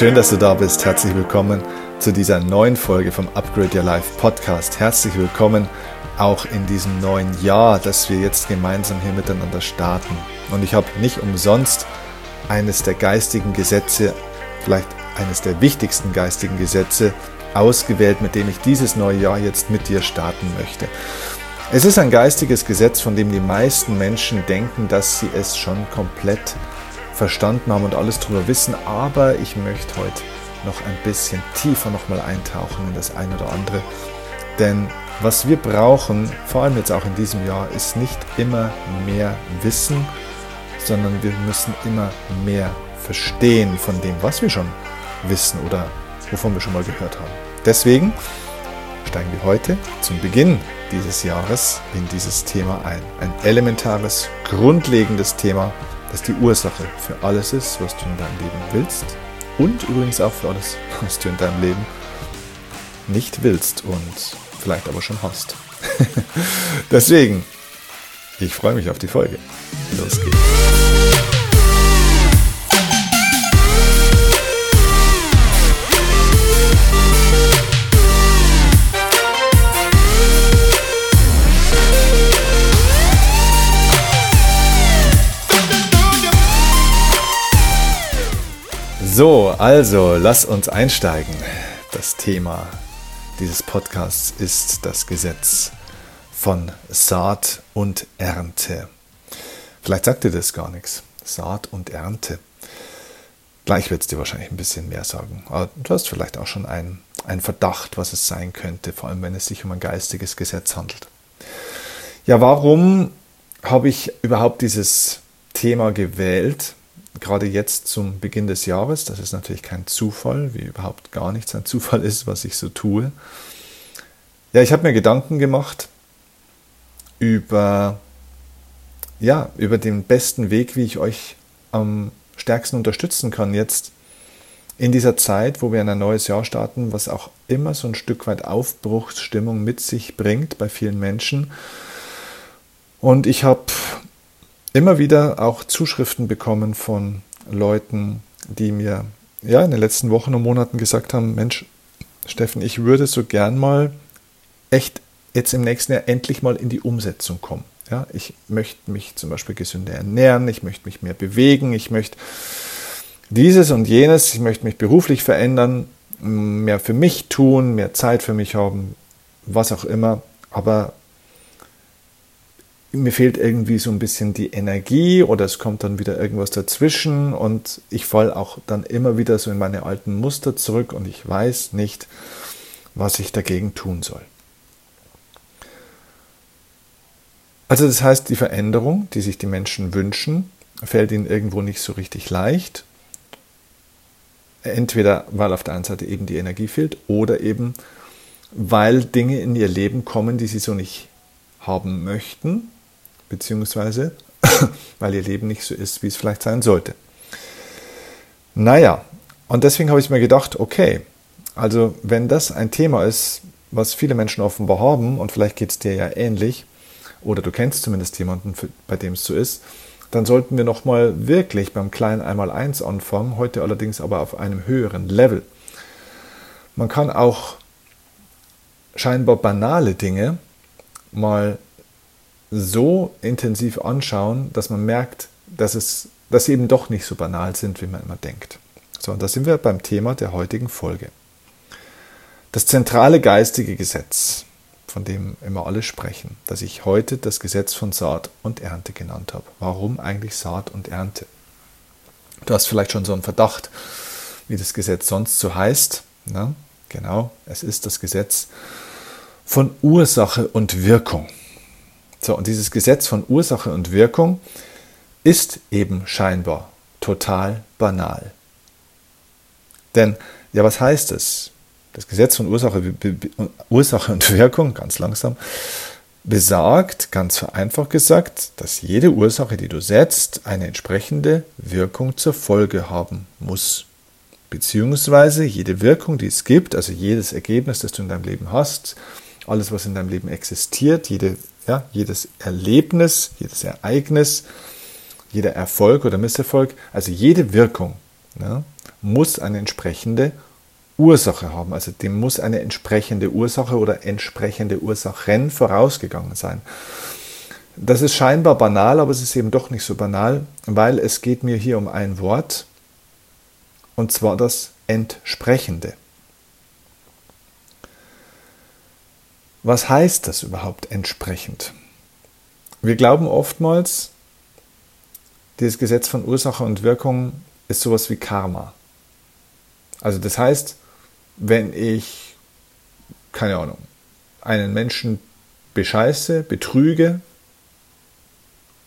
Schön, dass du da bist. Herzlich willkommen zu dieser neuen Folge vom Upgrade Your Life Podcast. Herzlich willkommen auch in diesem neuen Jahr, das wir jetzt gemeinsam hier miteinander starten. Und ich habe nicht umsonst eines der geistigen Gesetze, vielleicht eines der wichtigsten geistigen Gesetze ausgewählt, mit dem ich dieses neue Jahr jetzt mit dir starten möchte. Es ist ein geistiges Gesetz, von dem die meisten Menschen denken, dass sie es schon komplett verstanden haben und alles darüber wissen, aber ich möchte heute noch ein bisschen tiefer nochmal eintauchen in das eine oder andere. Denn was wir brauchen, vor allem jetzt auch in diesem Jahr, ist nicht immer mehr Wissen, sondern wir müssen immer mehr verstehen von dem, was wir schon wissen oder wovon wir schon mal gehört haben. Deswegen steigen wir heute zum Beginn dieses Jahres in dieses Thema ein. Ein elementares, grundlegendes Thema, das die Ursache für alles ist, was du in deinem Leben willst und übrigens auch für alles, was du in deinem Leben nicht willst und vielleicht aber schon hast. Deswegen, ich freue mich auf die Folge. Los geht's. So, also lass uns einsteigen. Das Thema dieses Podcasts ist das Gesetz von Saat und Ernte. Vielleicht sagt dir das gar nichts. Saat und Ernte. Gleich wird es dir wahrscheinlich ein bisschen mehr sagen. Aber du hast vielleicht auch schon einen, einen Verdacht, was es sein könnte, vor allem wenn es sich um ein geistiges Gesetz handelt. Ja, warum habe ich überhaupt dieses Thema gewählt? Gerade jetzt zum Beginn des Jahres, das ist natürlich kein Zufall, wie überhaupt gar nichts ein Zufall ist, was ich so tue. Ja, ich habe mir Gedanken gemacht über, ja, über den besten Weg, wie ich euch am stärksten unterstützen kann jetzt in dieser Zeit, wo wir in ein neues Jahr starten, was auch immer so ein Stück weit Aufbruchsstimmung mit sich bringt bei vielen Menschen. Und ich habe immer wieder auch Zuschriften bekommen von Leuten, die mir ja in den letzten Wochen und Monaten gesagt haben, Mensch, Steffen, ich würde so gern mal echt jetzt im nächsten Jahr endlich mal in die Umsetzung kommen. Ja, ich möchte mich zum Beispiel gesünder ernähren, ich möchte mich mehr bewegen, ich möchte dieses und jenes, ich möchte mich beruflich verändern, mehr für mich tun, mehr Zeit für mich haben, was auch immer. Aber mir fehlt irgendwie so ein bisschen die Energie oder es kommt dann wieder irgendwas dazwischen und ich falle auch dann immer wieder so in meine alten Muster zurück und ich weiß nicht, was ich dagegen tun soll. Also das heißt, die Veränderung, die sich die Menschen wünschen, fällt ihnen irgendwo nicht so richtig leicht. Entweder weil auf der einen Seite eben die Energie fehlt oder eben weil Dinge in ihr Leben kommen, die sie so nicht haben möchten beziehungsweise weil ihr Leben nicht so ist, wie es vielleicht sein sollte. Naja, und deswegen habe ich mir gedacht, okay, also wenn das ein Thema ist, was viele Menschen offenbar haben, und vielleicht geht es dir ja ähnlich, oder du kennst zumindest jemanden, bei dem es so ist, dann sollten wir nochmal wirklich beim kleinen Einmaleins anfangen, heute allerdings aber auf einem höheren Level. Man kann auch scheinbar banale Dinge mal so intensiv anschauen, dass man merkt, dass, es, dass sie eben doch nicht so banal sind, wie man immer denkt. So, und da sind wir beim Thema der heutigen Folge. Das zentrale geistige Gesetz, von dem immer alle sprechen, das ich heute das Gesetz von Saat und Ernte genannt habe. Warum eigentlich Saat und Ernte? Du hast vielleicht schon so einen Verdacht, wie das Gesetz sonst so heißt. Na, genau, es ist das Gesetz von Ursache und Wirkung. So, und dieses Gesetz von Ursache und Wirkung ist eben scheinbar total banal. Denn, ja, was heißt es? Das Gesetz von Ursache, Ursache und Wirkung, ganz langsam, besagt, ganz vereinfacht gesagt, dass jede Ursache, die du setzt, eine entsprechende Wirkung zur Folge haben muss. Beziehungsweise jede Wirkung, die es gibt, also jedes Ergebnis, das du in deinem Leben hast, alles, was in deinem Leben existiert, jede ja, jedes Erlebnis, jedes Ereignis, jeder Erfolg oder Misserfolg, also jede Wirkung, ja, muss eine entsprechende Ursache haben. Also dem muss eine entsprechende Ursache oder entsprechende Ursachen vorausgegangen sein. Das ist scheinbar banal, aber es ist eben doch nicht so banal, weil es geht mir hier um ein Wort, und zwar das Entsprechende. Was heißt das überhaupt entsprechend? Wir glauben oftmals, dieses Gesetz von Ursache und Wirkung ist sowas wie Karma. Also das heißt, wenn ich, keine Ahnung, einen Menschen bescheiße, betrüge,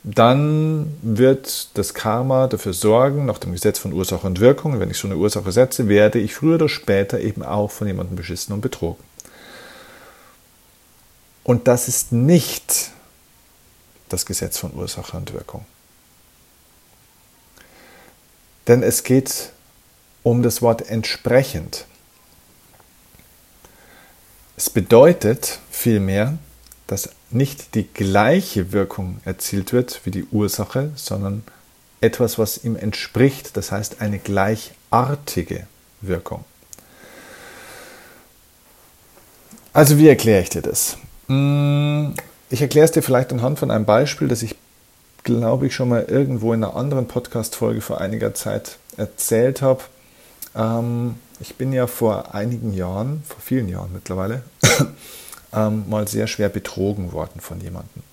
dann wird das Karma dafür sorgen, nach dem Gesetz von Ursache und Wirkung, wenn ich so eine Ursache setze, werde ich früher oder später eben auch von jemandem beschissen und betrogen. Und das ist nicht das Gesetz von Ursache und Wirkung. Denn es geht um das Wort entsprechend. Es bedeutet vielmehr, dass nicht die gleiche Wirkung erzielt wird wie die Ursache, sondern etwas, was ihm entspricht, das heißt eine gleichartige Wirkung. Also wie erkläre ich dir das? Hm, ich erkläre es dir vielleicht anhand von einem Beispiel, das ich, glaube ich, schon mal irgendwo in einer anderen Podcast-Folge vor einiger Zeit erzählt habe. Ähm, ich bin ja vor einigen Jahren, vor vielen Jahren mittlerweile, ähm, mal sehr schwer betrogen worden von jemandem.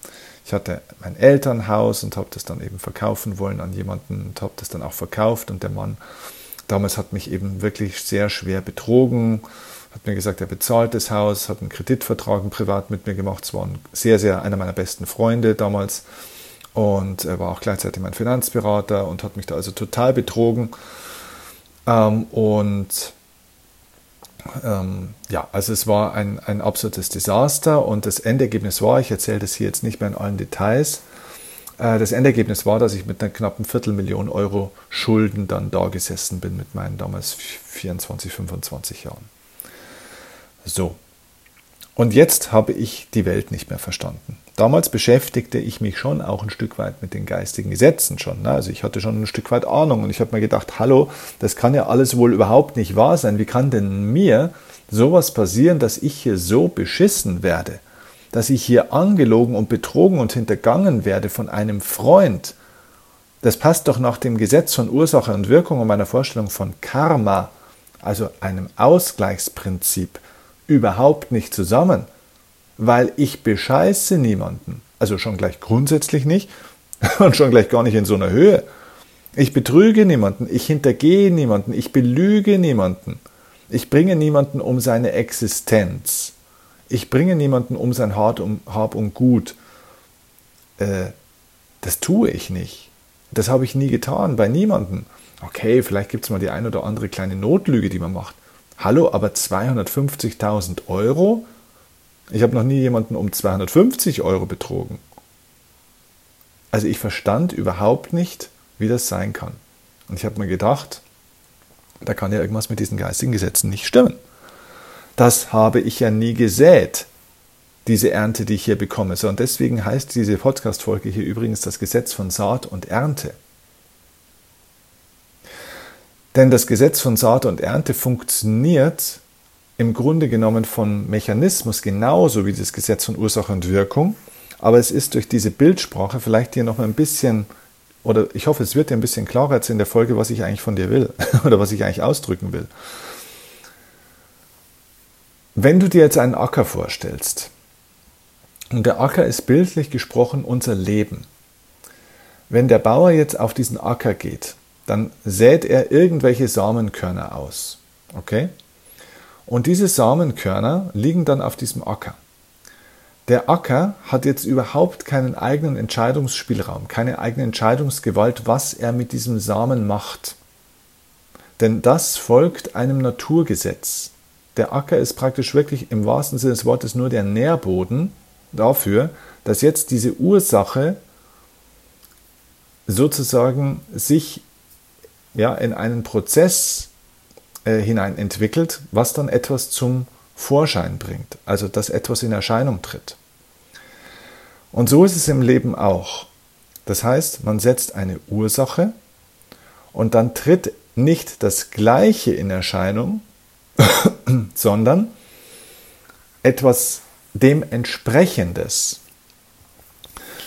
Ich hatte mein Elternhaus und habe das dann eben verkaufen wollen an jemanden und habe das dann auch verkauft und der Mann damals hat mich eben wirklich sehr schwer betrogen, hat mir gesagt, er bezahlt das Haus, hat einen Kreditvertrag privat mit mir gemacht. Es war ein sehr, sehr einer meiner besten Freunde damals und er war auch gleichzeitig mein Finanzberater und hat mich da also total betrogen. Ähm, und ähm, ja, also es war ein, ein absolutes Desaster und das Endergebnis war, ich erzähle das hier jetzt nicht mehr in allen Details, äh, das Endergebnis war, dass ich mit einer knappen Viertelmillion Euro Schulden dann da gesessen bin mit meinen damals 24, 25 Jahren. So. Und jetzt habe ich die Welt nicht mehr verstanden. Damals beschäftigte ich mich schon auch ein Stück weit mit den geistigen Gesetzen schon. Ne? Also ich hatte schon ein Stück weit Ahnung und ich habe mir gedacht, hallo, das kann ja alles wohl überhaupt nicht wahr sein. Wie kann denn mir sowas passieren, dass ich hier so beschissen werde? Dass ich hier angelogen und betrogen und hintergangen werde von einem Freund? Das passt doch nach dem Gesetz von Ursache und Wirkung und meiner Vorstellung von Karma, also einem Ausgleichsprinzip, überhaupt nicht zusammen weil ich bescheiße niemanden. Also schon gleich grundsätzlich nicht und schon gleich gar nicht in so einer Höhe. Ich betrüge niemanden, ich hintergehe niemanden, ich belüge niemanden. Ich bringe niemanden um seine Existenz. Ich bringe niemanden um sein Hab und Gut. Äh, das tue ich nicht. Das habe ich nie getan, bei niemandem. Okay, vielleicht gibt es mal die ein oder andere kleine Notlüge, die man macht. Hallo, aber 250.000 Euro? Ich habe noch nie jemanden um 250 Euro betrogen. Also ich verstand überhaupt nicht, wie das sein kann. Und ich habe mir gedacht, da kann ja irgendwas mit diesen geistigen Gesetzen nicht stimmen. Das habe ich ja nie gesät, diese Ernte, die ich hier bekomme. So, und deswegen heißt diese Podcast-Folge hier übrigens das Gesetz von Saat und Ernte. Denn das Gesetz von Saat und Ernte funktioniert im Grunde genommen vom Mechanismus genauso wie das Gesetz von Ursache und Wirkung, aber es ist durch diese Bildsprache vielleicht dir noch ein bisschen, oder ich hoffe, es wird dir ein bisschen klarer jetzt in der Folge, was ich eigentlich von dir will oder was ich eigentlich ausdrücken will. Wenn du dir jetzt einen Acker vorstellst, und der Acker ist bildlich gesprochen unser Leben. Wenn der Bauer jetzt auf diesen Acker geht, dann sät er irgendwelche Samenkörner aus. Okay? Und diese Samenkörner liegen dann auf diesem Acker. Der Acker hat jetzt überhaupt keinen eigenen Entscheidungsspielraum, keine eigene Entscheidungsgewalt, was er mit diesem Samen macht. Denn das folgt einem Naturgesetz. Der Acker ist praktisch wirklich im wahrsten Sinne des Wortes nur der Nährboden dafür, dass jetzt diese Ursache sozusagen sich ja, in einen Prozess äh, hinein entwickelt, was dann etwas zum Vorschein bringt, also dass etwas in Erscheinung tritt. Und so ist es im Leben auch. Das heißt, man setzt eine Ursache und dann tritt nicht das Gleiche in Erscheinung, sondern etwas dem entsprechendes.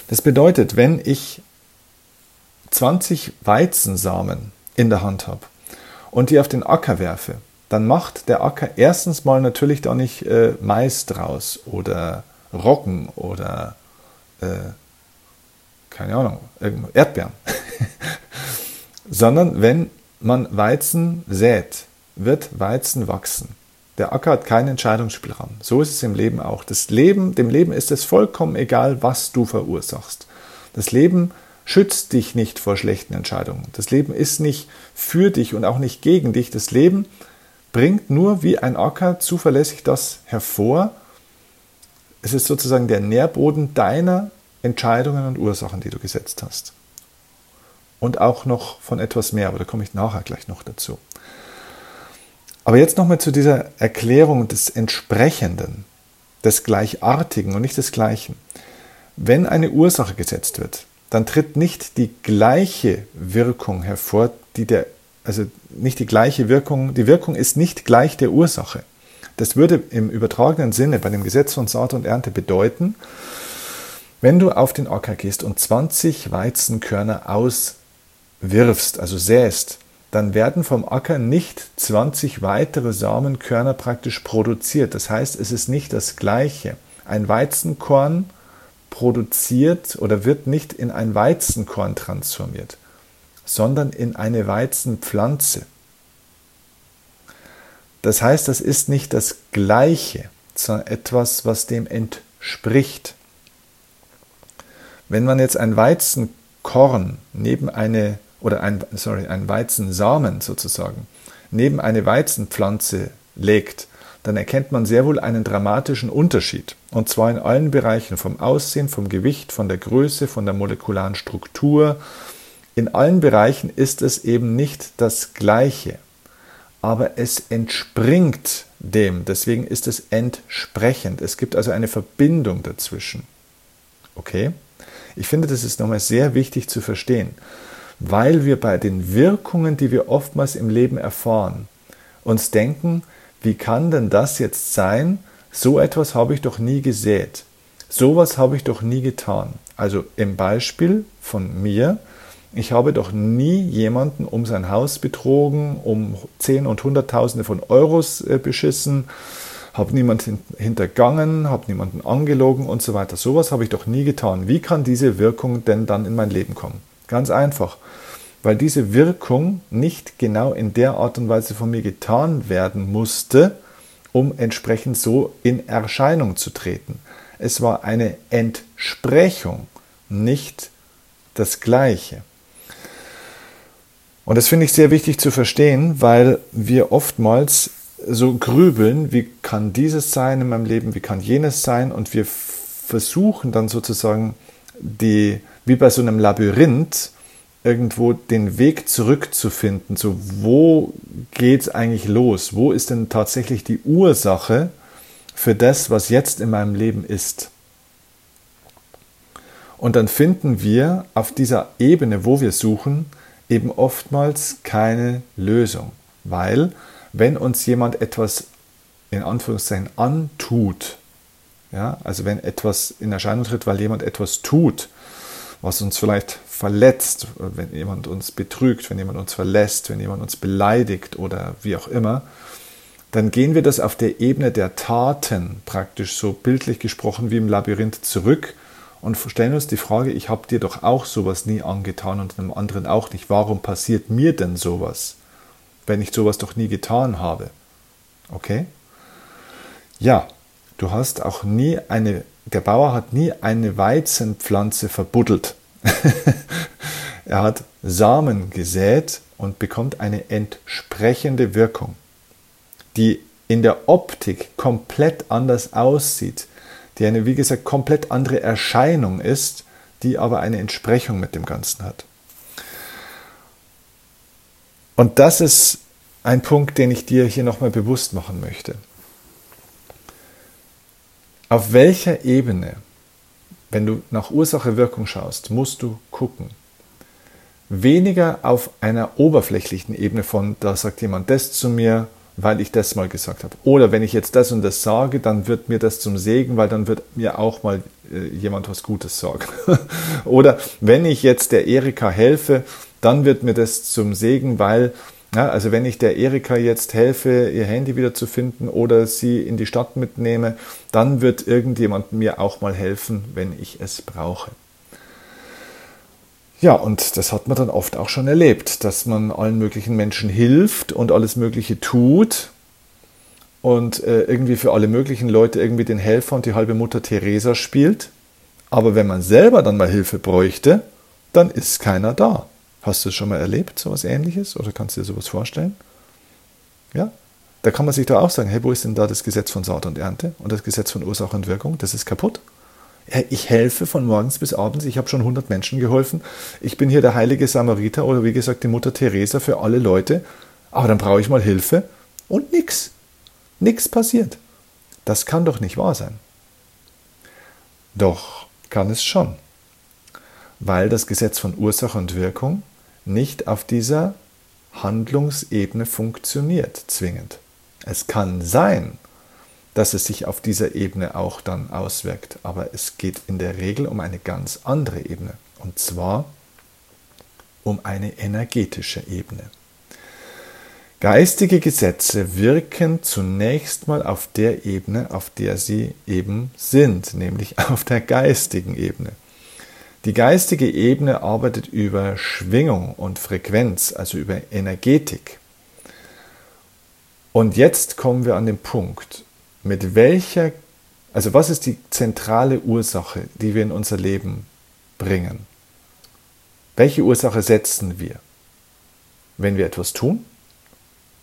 Das bedeutet, wenn ich 20 Weizensamen in der Hand habe und die auf den Acker werfe, dann macht der Acker erstens mal natürlich da nicht äh, Mais draus oder Roggen oder äh, keine Ahnung, Erdbeeren. Sondern wenn man Weizen sät, wird Weizen wachsen. Der Acker hat keinen Entscheidungsspielraum. So ist es im Leben auch. Das Leben, dem Leben ist es vollkommen egal, was du verursachst. Das Leben schützt dich nicht vor schlechten Entscheidungen. Das Leben ist nicht für dich und auch nicht gegen dich. Das Leben bringt nur wie ein Acker zuverlässig das hervor. Es ist sozusagen der Nährboden deiner Entscheidungen und Ursachen, die du gesetzt hast. Und auch noch von etwas mehr, aber da komme ich nachher gleich noch dazu. Aber jetzt nochmal zu dieser Erklärung des Entsprechenden, des Gleichartigen und nicht des Gleichen. Wenn eine Ursache gesetzt wird, dann tritt nicht die gleiche Wirkung hervor, die der, also nicht die gleiche Wirkung, die Wirkung ist nicht gleich der Ursache. Das würde im übertragenen Sinne bei dem Gesetz von Saat und Ernte bedeuten, wenn du auf den Acker gehst und 20 Weizenkörner auswirfst, also säst, dann werden vom Acker nicht 20 weitere Samenkörner praktisch produziert. Das heißt, es ist nicht das gleiche. Ein Weizenkorn produziert oder wird nicht in ein Weizenkorn transformiert, sondern in eine Weizenpflanze. Das heißt, das ist nicht das gleiche, sondern etwas, was dem entspricht. Wenn man jetzt ein Weizenkorn neben eine, oder ein, sorry, ein Weizensamen sozusagen, neben eine Weizenpflanze legt, dann erkennt man sehr wohl einen dramatischen Unterschied. Und zwar in allen Bereichen, vom Aussehen, vom Gewicht, von der Größe, von der molekularen Struktur. In allen Bereichen ist es eben nicht das Gleiche, aber es entspringt dem. Deswegen ist es entsprechend. Es gibt also eine Verbindung dazwischen. Okay? Ich finde, das ist nochmal sehr wichtig zu verstehen, weil wir bei den Wirkungen, die wir oftmals im Leben erfahren, uns denken, wie kann denn das jetzt sein? So etwas habe ich doch nie gesät. Sowas habe ich doch nie getan. Also im Beispiel von mir, ich habe doch nie jemanden um sein Haus betrogen, um Zehn und Hunderttausende von Euros äh, beschissen, habe niemanden hintergangen, habe niemanden angelogen und so weiter. Sowas habe ich doch nie getan. Wie kann diese Wirkung denn dann in mein Leben kommen? Ganz einfach, weil diese Wirkung nicht genau in der Art und Weise von mir getan werden musste, um entsprechend so in Erscheinung zu treten. Es war eine Entsprechung, nicht das Gleiche. Und das finde ich sehr wichtig zu verstehen, weil wir oftmals so grübeln, wie kann dieses sein in meinem Leben, wie kann jenes sein und wir versuchen dann sozusagen die, wie bei so einem Labyrinth, irgendwo den Weg zurückzufinden. So, wo geht es eigentlich los? Wo ist denn tatsächlich die Ursache für das, was jetzt in meinem Leben ist? Und dann finden wir auf dieser Ebene, wo wir suchen, eben oftmals keine Lösung, weil wenn uns jemand etwas in Anführungszeichen antut, ja, also wenn etwas in Erscheinung tritt, weil jemand etwas tut, was uns vielleicht verletzt, wenn jemand uns betrügt, wenn jemand uns verlässt, wenn jemand uns beleidigt oder wie auch immer, dann gehen wir das auf der Ebene der Taten praktisch so bildlich gesprochen wie im Labyrinth zurück und stellen uns die Frage, ich habe dir doch auch sowas nie angetan und einem anderen auch nicht. Warum passiert mir denn sowas? wenn ich sowas doch nie getan habe. Okay? Ja, du hast auch nie eine, der Bauer hat nie eine Weizenpflanze verbuddelt. er hat Samen gesät und bekommt eine entsprechende Wirkung, die in der Optik komplett anders aussieht, die eine, wie gesagt, komplett andere Erscheinung ist, die aber eine Entsprechung mit dem Ganzen hat. Und das ist ein Punkt, den ich dir hier nochmal bewusst machen möchte. Auf welcher Ebene, wenn du nach Ursache-Wirkung schaust, musst du gucken. weniger auf einer oberflächlichen Ebene von, da sagt jemand das zu mir, weil ich das mal gesagt habe. Oder wenn ich jetzt das und das sage, dann wird mir das zum Segen, weil dann wird mir auch mal äh, jemand was Gutes sagen. Oder wenn ich jetzt der Erika helfe, dann wird mir das zum Segen, weil, ja, also wenn ich der Erika jetzt helfe, ihr Handy wieder zu finden oder sie in die Stadt mitnehme, dann wird irgendjemand mir auch mal helfen, wenn ich es brauche. Ja, und das hat man dann oft auch schon erlebt, dass man allen möglichen Menschen hilft und alles Mögliche tut und äh, irgendwie für alle möglichen Leute irgendwie den Helfer und die halbe Mutter Teresa spielt. Aber wenn man selber dann mal Hilfe bräuchte, dann ist keiner da. Hast du es schon mal erlebt, sowas ähnliches? Oder kannst du dir sowas vorstellen? Ja? Da kann man sich da auch sagen, hey, wo ist denn da das Gesetz von Saat und Ernte und das Gesetz von Ursache und Wirkung? Das ist kaputt ich helfe von morgens bis abends, ich habe schon 100 Menschen geholfen, ich bin hier der heilige Samariter oder wie gesagt die Mutter Teresa für alle Leute, aber dann brauche ich mal Hilfe und nichts. Nichts passiert. Das kann doch nicht wahr sein. Doch kann es schon, weil das Gesetz von Ursache und Wirkung nicht auf dieser Handlungsebene funktioniert, zwingend. Es kann sein, dass es sich auf dieser Ebene auch dann auswirkt. Aber es geht in der Regel um eine ganz andere Ebene. Und zwar um eine energetische Ebene. Geistige Gesetze wirken zunächst mal auf der Ebene, auf der sie eben sind, nämlich auf der geistigen Ebene. Die geistige Ebene arbeitet über Schwingung und Frequenz, also über Energetik. Und jetzt kommen wir an den Punkt, mit welcher, also was ist die zentrale Ursache, die wir in unser Leben bringen? Welche Ursache setzen wir? Wenn wir etwas tun,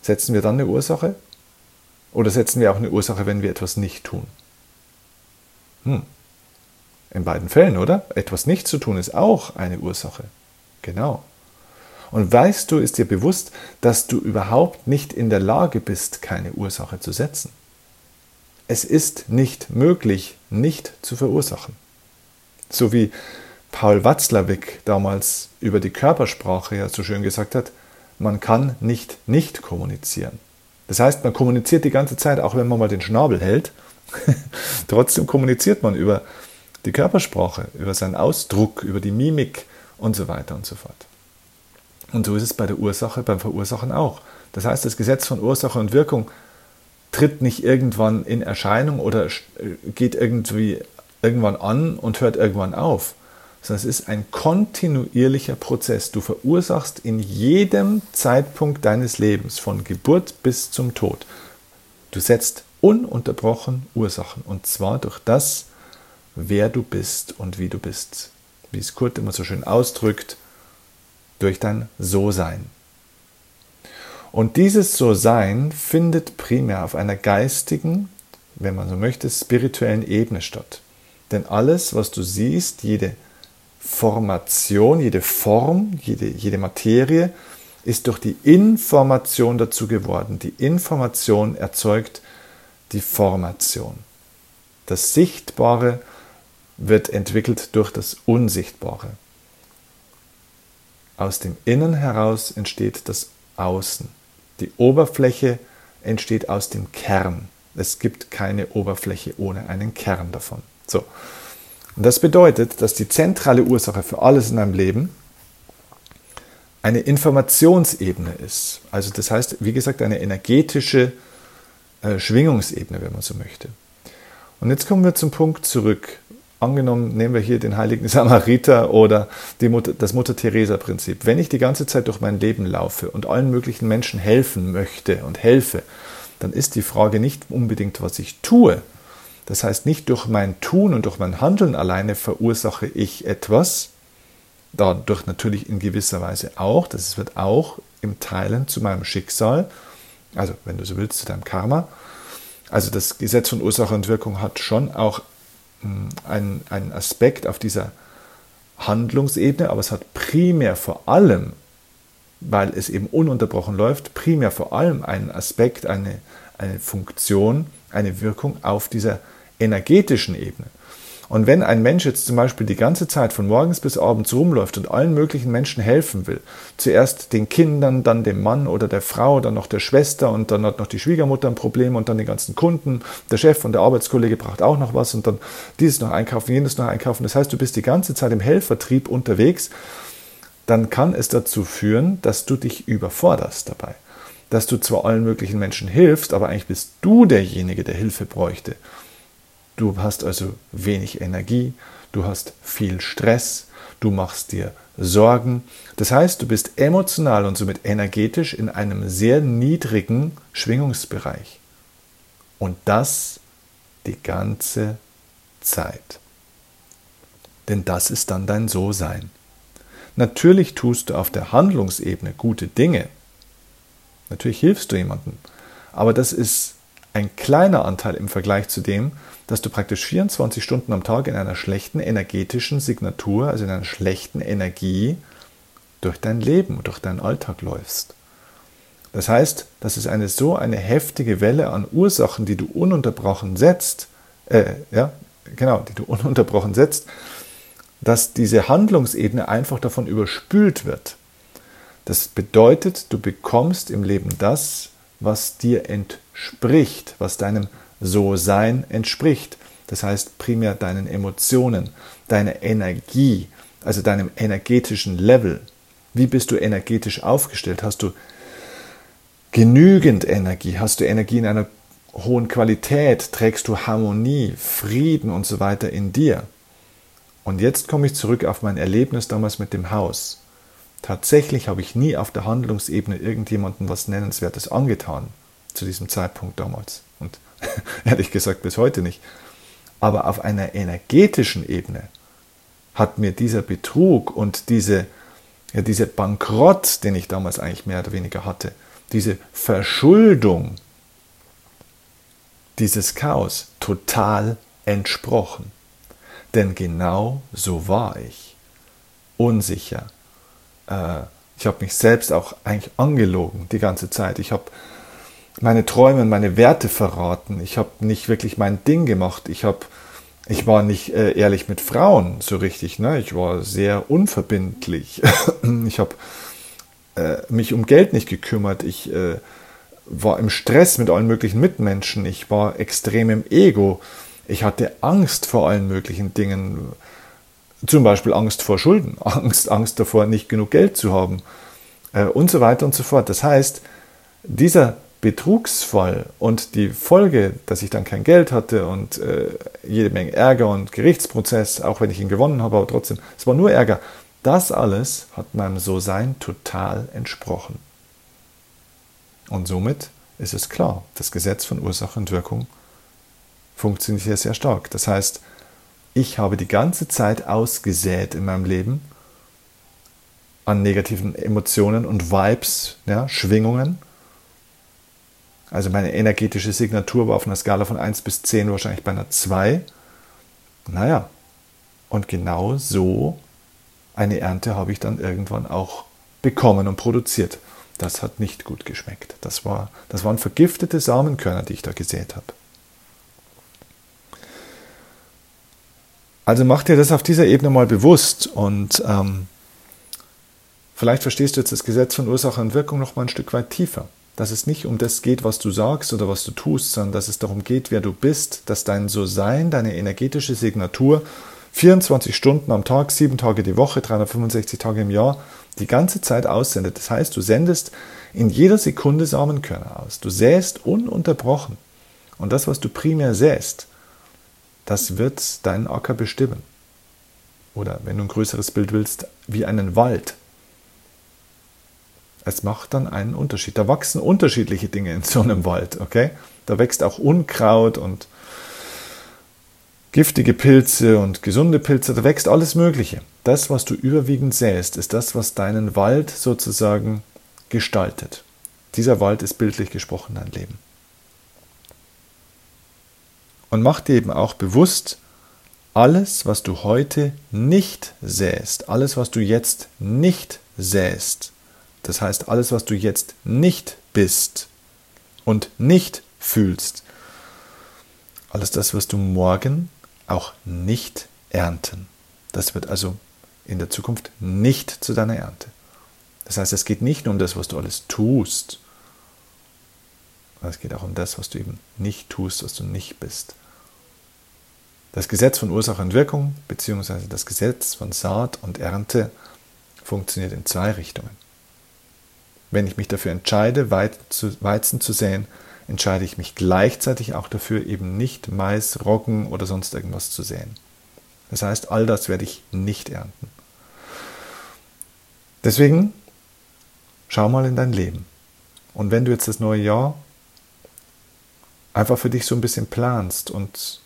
setzen wir dann eine Ursache? Oder setzen wir auch eine Ursache, wenn wir etwas nicht tun? Hm. In beiden Fällen, oder? Etwas nicht zu tun ist auch eine Ursache. Genau. Und weißt du, ist dir bewusst, dass du überhaupt nicht in der Lage bist, keine Ursache zu setzen? Es ist nicht möglich, nicht zu verursachen. So wie Paul Watzlawick damals über die Körpersprache ja so schön gesagt hat, man kann nicht nicht kommunizieren. Das heißt, man kommuniziert die ganze Zeit, auch wenn man mal den Schnabel hält. Trotzdem kommuniziert man über die Körpersprache, über seinen Ausdruck, über die Mimik und so weiter und so fort. Und so ist es bei der Ursache, beim Verursachen auch. Das heißt, das Gesetz von Ursache und Wirkung tritt nicht irgendwann in Erscheinung oder äh, geht irgendwie irgendwann an und hört irgendwann auf, sondern es ist ein kontinuierlicher Prozess. Du verursachst in jedem Zeitpunkt deines Lebens, von Geburt bis zum Tod. Du setzt ununterbrochen Ursachen und zwar durch das, wer du bist und wie du bist. Wie es Kurt immer so schön ausdrückt, durch dein So-Sein. Und dieses So-Sein findet primär auf einer geistigen, wenn man so möchte, spirituellen Ebene statt. Denn alles, was du siehst, jede Formation, jede Form, jede, jede Materie, ist durch die Information dazu geworden. Die Information erzeugt die Formation. Das Sichtbare wird entwickelt durch das Unsichtbare. Aus dem Innen heraus entsteht das Außen. Die Oberfläche entsteht aus dem Kern. Es gibt keine Oberfläche ohne einen Kern davon. So. Und das bedeutet, dass die zentrale Ursache für alles in einem Leben eine Informationsebene ist. Also das heißt, wie gesagt, eine energetische äh, Schwingungsebene, wenn man so möchte. Und jetzt kommen wir zum Punkt zurück angenommen, nehmen wir hier den heiligen Samariter oder Mutter, das Mutter-Theresa-Prinzip. Wenn ich die ganze Zeit durch mein Leben laufe und allen möglichen Menschen helfen möchte und helfe, dann ist die Frage nicht unbedingt, was ich tue. Das heißt, nicht durch mein Tun und durch mein Handeln alleine verursache ich etwas, dadurch natürlich in gewisser Weise auch, das wird auch im Teilen zu meinem Schicksal, also wenn du so willst, zu deinem Karma. Also das Gesetz von Ursache und Wirkung hat schon auch ein, ein Aspekt auf dieser Handlungsebene, aber es hat primär vor allem, weil es eben ununterbrochen läuft, primär vor allem einen Aspekt, eine, eine Funktion, eine Wirkung auf dieser energetischen Ebene. Und wenn ein Mensch jetzt zum Beispiel die ganze Zeit von morgens bis abends rumläuft und allen möglichen Menschen helfen will, zuerst den Kindern, dann dem Mann oder der Frau, dann noch der Schwester und dann hat noch die Schwiegermutter ein Problem und dann den ganzen Kunden, der Chef und der Arbeitskollege braucht auch noch was und dann dieses noch einkaufen, jenes noch einkaufen. Das heißt, du bist die ganze Zeit im Helfertrieb unterwegs, dann kann es dazu führen, dass du dich überforderst dabei. Dass du zwar allen möglichen Menschen hilfst, aber eigentlich bist du derjenige, der Hilfe bräuchte. Du hast also wenig Energie, du hast viel Stress, du machst dir Sorgen. Das heißt, du bist emotional und somit energetisch in einem sehr niedrigen Schwingungsbereich. Und das die ganze Zeit. Denn das ist dann dein So-Sein. Natürlich tust du auf der Handlungsebene gute Dinge. Natürlich hilfst du jemandem. Aber das ist ein kleiner Anteil im Vergleich zu dem, dass du praktisch 24 Stunden am Tag in einer schlechten energetischen Signatur, also in einer schlechten Energie, durch dein Leben durch deinen Alltag läufst. Das heißt, das ist eine so eine heftige Welle an Ursachen, die du ununterbrochen setzt, äh, ja, genau, die du ununterbrochen setzt, dass diese Handlungsebene einfach davon überspült wird. Das bedeutet, du bekommst im Leben das, was dir entspricht, was deinem so-Sein entspricht. Das heißt primär deinen Emotionen, deiner Energie, also deinem energetischen Level. Wie bist du energetisch aufgestellt? Hast du genügend Energie? Hast du Energie in einer hohen Qualität? Trägst du Harmonie, Frieden und so weiter in dir? Und jetzt komme ich zurück auf mein Erlebnis damals mit dem Haus. Tatsächlich habe ich nie auf der Handlungsebene irgendjemandem was Nennenswertes angetan, zu diesem Zeitpunkt damals. Und Ehrlich gesagt bis heute nicht. Aber auf einer energetischen Ebene hat mir dieser Betrug und diese, ja, diese Bankrott, den ich damals eigentlich mehr oder weniger hatte, diese Verschuldung, dieses Chaos total entsprochen. Denn genau so war ich. Unsicher. Äh, ich habe mich selbst auch eigentlich angelogen die ganze Zeit. Ich habe meine Träume und meine Werte verraten. Ich habe nicht wirklich mein Ding gemacht. Ich habe ich war nicht äh, ehrlich mit Frauen so richtig. Ne? Ich war sehr unverbindlich. ich habe äh, mich um Geld nicht gekümmert. Ich äh, war im Stress mit allen möglichen Mitmenschen. Ich war extrem im Ego. Ich hatte Angst vor allen möglichen Dingen. Zum Beispiel Angst vor Schulden, Angst, Angst davor, nicht genug Geld zu haben äh, und so weiter und so fort. Das heißt, dieser Betrugsfall und die Folge, dass ich dann kein Geld hatte und äh, jede Menge Ärger und Gerichtsprozess, auch wenn ich ihn gewonnen habe, aber trotzdem, es war nur Ärger. Das alles hat meinem So-Sein total entsprochen. Und somit ist es klar, das Gesetz von Ursache und Wirkung funktioniert hier sehr stark. Das heißt, ich habe die ganze Zeit ausgesät in meinem Leben an negativen Emotionen und Vibes, ja, Schwingungen also meine energetische Signatur war auf einer Skala von 1 bis 10 wahrscheinlich bei einer 2. Naja, und genau so eine Ernte habe ich dann irgendwann auch bekommen und produziert. Das hat nicht gut geschmeckt. Das, war, das waren vergiftete Samenkörner, die ich da gesät habe. Also mach dir das auf dieser Ebene mal bewusst und ähm, vielleicht verstehst du jetzt das Gesetz von Ursache und Wirkung noch mal ein Stück weit tiefer dass es nicht um das geht, was du sagst oder was du tust, sondern dass es darum geht, wer du bist, dass dein So-Sein, deine energetische Signatur 24 Stunden am Tag, sieben Tage die Woche, 365 Tage im Jahr die ganze Zeit aussendet. Das heißt, du sendest in jeder Sekunde Samenkörner aus. Du säst ununterbrochen. Und das, was du primär säst, das wird deinen Acker bestimmen. Oder wenn du ein größeres Bild willst, wie einen Wald. Es macht dann einen Unterschied. Da wachsen unterschiedliche Dinge in so einem Wald, okay? Da wächst auch Unkraut und giftige Pilze und gesunde Pilze, da wächst alles Mögliche. Das, was du überwiegend säst, ist das, was deinen Wald sozusagen gestaltet. Dieser Wald ist bildlich gesprochen dein Leben. Und mach dir eben auch bewusst, alles, was du heute nicht säst, alles, was du jetzt nicht säst, das heißt, alles, was du jetzt nicht bist und nicht fühlst, alles das wirst du morgen auch nicht ernten. Das wird also in der Zukunft nicht zu deiner Ernte. Das heißt, es geht nicht nur um das, was du alles tust, es geht auch um das, was du eben nicht tust, was du nicht bist. Das Gesetz von Ursache und Wirkung, beziehungsweise das Gesetz von Saat und Ernte, funktioniert in zwei Richtungen. Wenn ich mich dafür entscheide, Weizen zu säen, entscheide ich mich gleichzeitig auch dafür, eben nicht Mais, Roggen oder sonst irgendwas zu säen. Das heißt, all das werde ich nicht ernten. Deswegen schau mal in dein Leben. Und wenn du jetzt das neue Jahr einfach für dich so ein bisschen planst und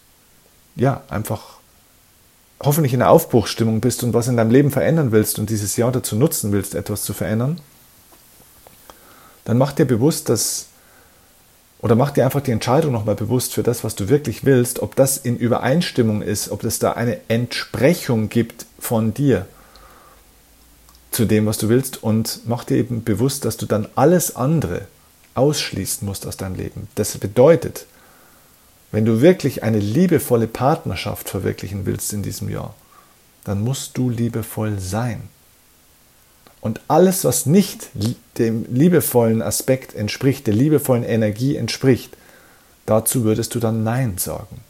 ja, einfach hoffentlich in der Aufbruchsstimmung bist und was in deinem Leben verändern willst und dieses Jahr dazu nutzen willst, etwas zu verändern, dann mach dir bewusst, dass oder mach dir einfach die Entscheidung nochmal bewusst für das, was du wirklich willst, ob das in Übereinstimmung ist, ob es da eine Entsprechung gibt von dir zu dem, was du willst und mach dir eben bewusst, dass du dann alles andere ausschließen musst aus deinem Leben. Das bedeutet, wenn du wirklich eine liebevolle Partnerschaft verwirklichen willst in diesem Jahr, dann musst du liebevoll sein. Und alles, was nicht dem liebevollen Aspekt entspricht, der liebevollen Energie entspricht, dazu würdest du dann Nein sagen.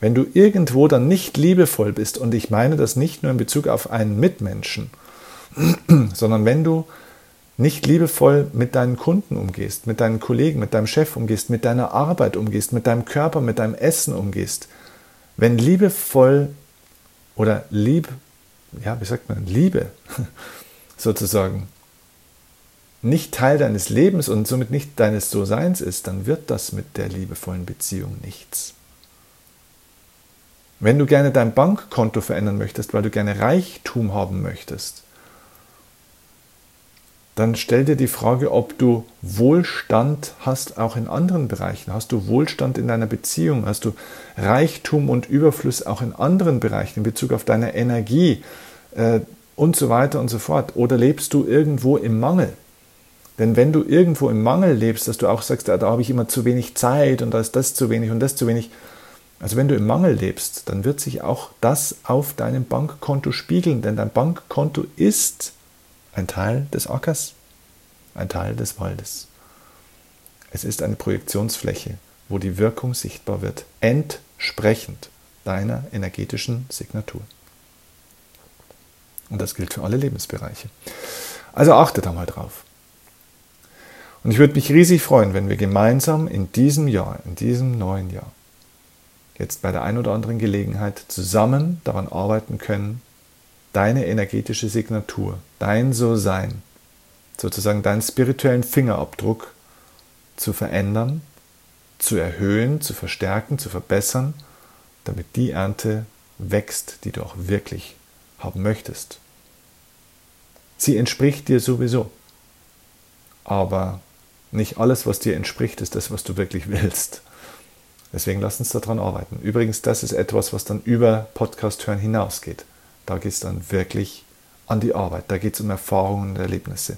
Wenn du irgendwo dann nicht liebevoll bist, und ich meine das nicht nur in Bezug auf einen Mitmenschen, sondern wenn du nicht liebevoll mit deinen Kunden umgehst, mit deinen Kollegen, mit deinem Chef umgehst, mit deiner Arbeit umgehst, mit deinem Körper, mit deinem Essen umgehst, wenn liebevoll oder lieb, ja, wie sagt man, Liebe sozusagen nicht Teil deines Lebens und somit nicht deines So-Seins ist, dann wird das mit der liebevollen Beziehung nichts. Wenn du gerne dein Bankkonto verändern möchtest, weil du gerne Reichtum haben möchtest, dann stell dir die Frage, ob du Wohlstand hast, auch in anderen Bereichen. Hast du Wohlstand in deiner Beziehung? Hast du Reichtum und Überfluss auch in anderen Bereichen in Bezug auf deine Energie? Und so weiter und so fort. Oder lebst du irgendwo im Mangel? Denn wenn du irgendwo im Mangel lebst, dass du auch sagst, da habe ich immer zu wenig Zeit und da ist das zu wenig und das zu wenig. Also wenn du im Mangel lebst, dann wird sich auch das auf deinem Bankkonto spiegeln, denn dein Bankkonto ist ein Teil des Ackers, ein Teil des Waldes. Es ist eine Projektionsfläche, wo die Wirkung sichtbar wird, entsprechend deiner energetischen Signatur. Und das gilt für alle Lebensbereiche. Also achte da mal drauf. Und ich würde mich riesig freuen, wenn wir gemeinsam in diesem Jahr, in diesem neuen Jahr, jetzt bei der ein oder anderen Gelegenheit zusammen daran arbeiten können, deine energetische Signatur, dein So-Sein, sozusagen deinen spirituellen Fingerabdruck zu verändern, zu erhöhen, zu verstärken, zu verbessern, damit die Ernte wächst, die du auch wirklich haben möchtest. Sie entspricht dir sowieso. Aber nicht alles, was dir entspricht, ist das, was du wirklich willst. Deswegen lass uns daran arbeiten. Übrigens, das ist etwas, was dann über Podcast hören hinausgeht. Da geht es dann wirklich an die Arbeit. Da geht es um Erfahrungen und Erlebnisse.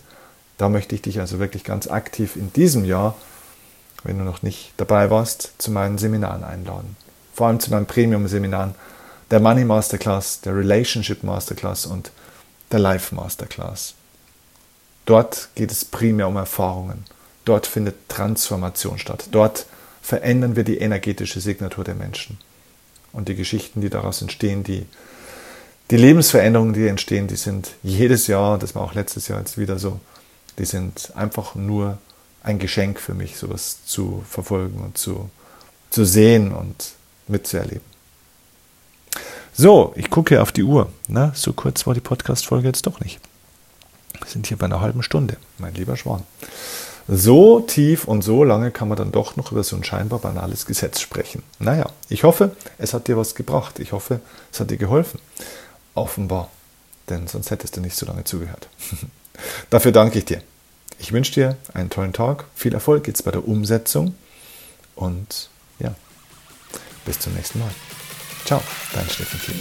Da möchte ich dich also wirklich ganz aktiv in diesem Jahr, wenn du noch nicht dabei warst, zu meinen Seminaren einladen. Vor allem zu meinen Premium-Seminaren, der Money Masterclass, der Relationship Masterclass und der Life Masterclass. Dort geht es primär um Erfahrungen. Dort findet Transformation statt. Dort verändern wir die energetische Signatur der Menschen. Und die Geschichten, die daraus entstehen, die, die Lebensveränderungen, die entstehen, die sind jedes Jahr, das war auch letztes Jahr jetzt wieder so, die sind einfach nur ein Geschenk für mich, sowas zu verfolgen und zu, zu sehen und mitzuerleben. So, ich gucke auf die Uhr. Na, so kurz war die Podcast-Folge jetzt doch nicht. Wir sind hier bei einer halben Stunde, mein lieber Schwan. So tief und so lange kann man dann doch noch über so ein scheinbar banales Gesetz sprechen. Naja, ich hoffe, es hat dir was gebracht. Ich hoffe, es hat dir geholfen. Offenbar. Denn sonst hättest du nicht so lange zugehört. Dafür danke ich dir. Ich wünsche dir einen tollen Tag. Viel Erfolg jetzt bei der Umsetzung. Und ja, bis zum nächsten Mal. Ciao, dein Steffen Kiel.